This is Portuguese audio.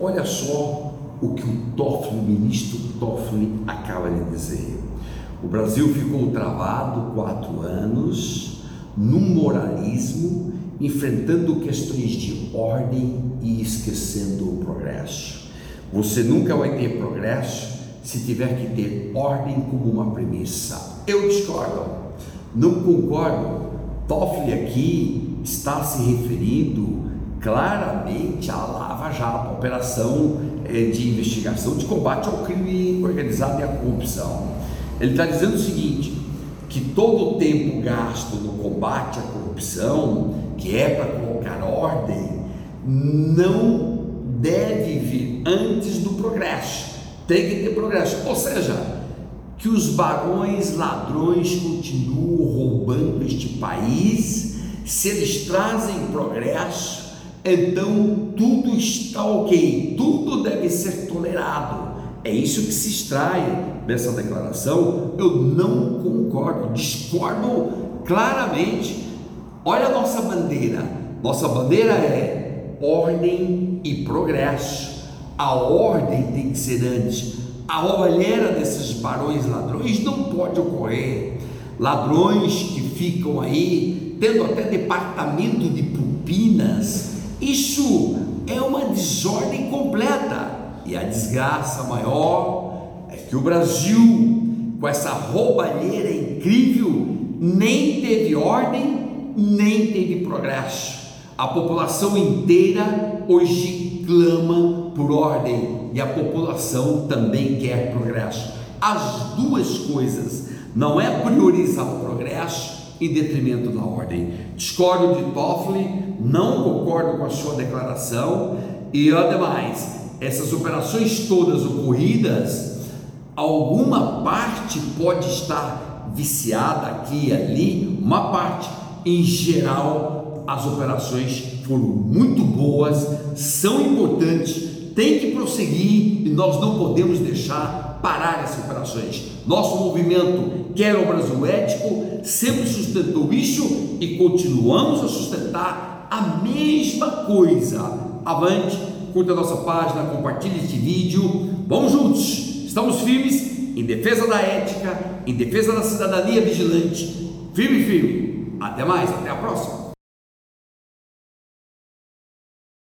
Olha só o que o Toffoli, o ministro Toffoli, acaba de dizer. O Brasil ficou travado quatro anos num moralismo, enfrentando questões de ordem e esquecendo o progresso. Você nunca vai ter progresso se tiver que ter ordem como uma premissa. Eu discordo, não concordo. Toffoli aqui está se referindo claramente à Lava Jato, a operação eh, de investigação de combate ao crime organizado e à corrupção. Ele está dizendo o seguinte: que todo o tempo gasto no combate à corrupção, que é para colocar ordem, não deve vir antes do progresso. Tem que ter progresso. Ou seja, que os barões ladrões continuam roubando este país, se eles trazem progresso, então tudo está ok, tudo deve ser tolerado. É isso que se extrai dessa declaração. Eu não concordo, discordo claramente. Olha a nossa bandeira. Nossa bandeira é ordem e progresso. A ordem tem que ser antes. A olheira desses barões ladrões não pode ocorrer. Ladrões que ficam aí tendo até departamento de propinas isso é uma desordem completa. E a desgraça maior é que o Brasil, com essa roubalheira incrível, nem teve ordem, nem teve progresso. A população inteira hoje clama por ordem e a população também quer progresso. As duas coisas. Não é priorizar o progresso em detrimento da ordem. Discordo de Toffoli, não concordo com a sua declaração e ademais, essas operações todas ocorridas, alguma parte pode estar viciada aqui e ali, uma parte, em geral, as operações foram muito boas, são importantes, tem que prosseguir e nós não podemos deixar parar essas operações. Nosso movimento quer o Brasil ético, sempre sustentou isso e continuamos a sustentar a mesma coisa. Avante, curta a nossa página, compartilhe este vídeo. Vamos juntos, estamos firmes em defesa da ética, em defesa da cidadania vigilante. Firme, firme. Até mais, até a próxima.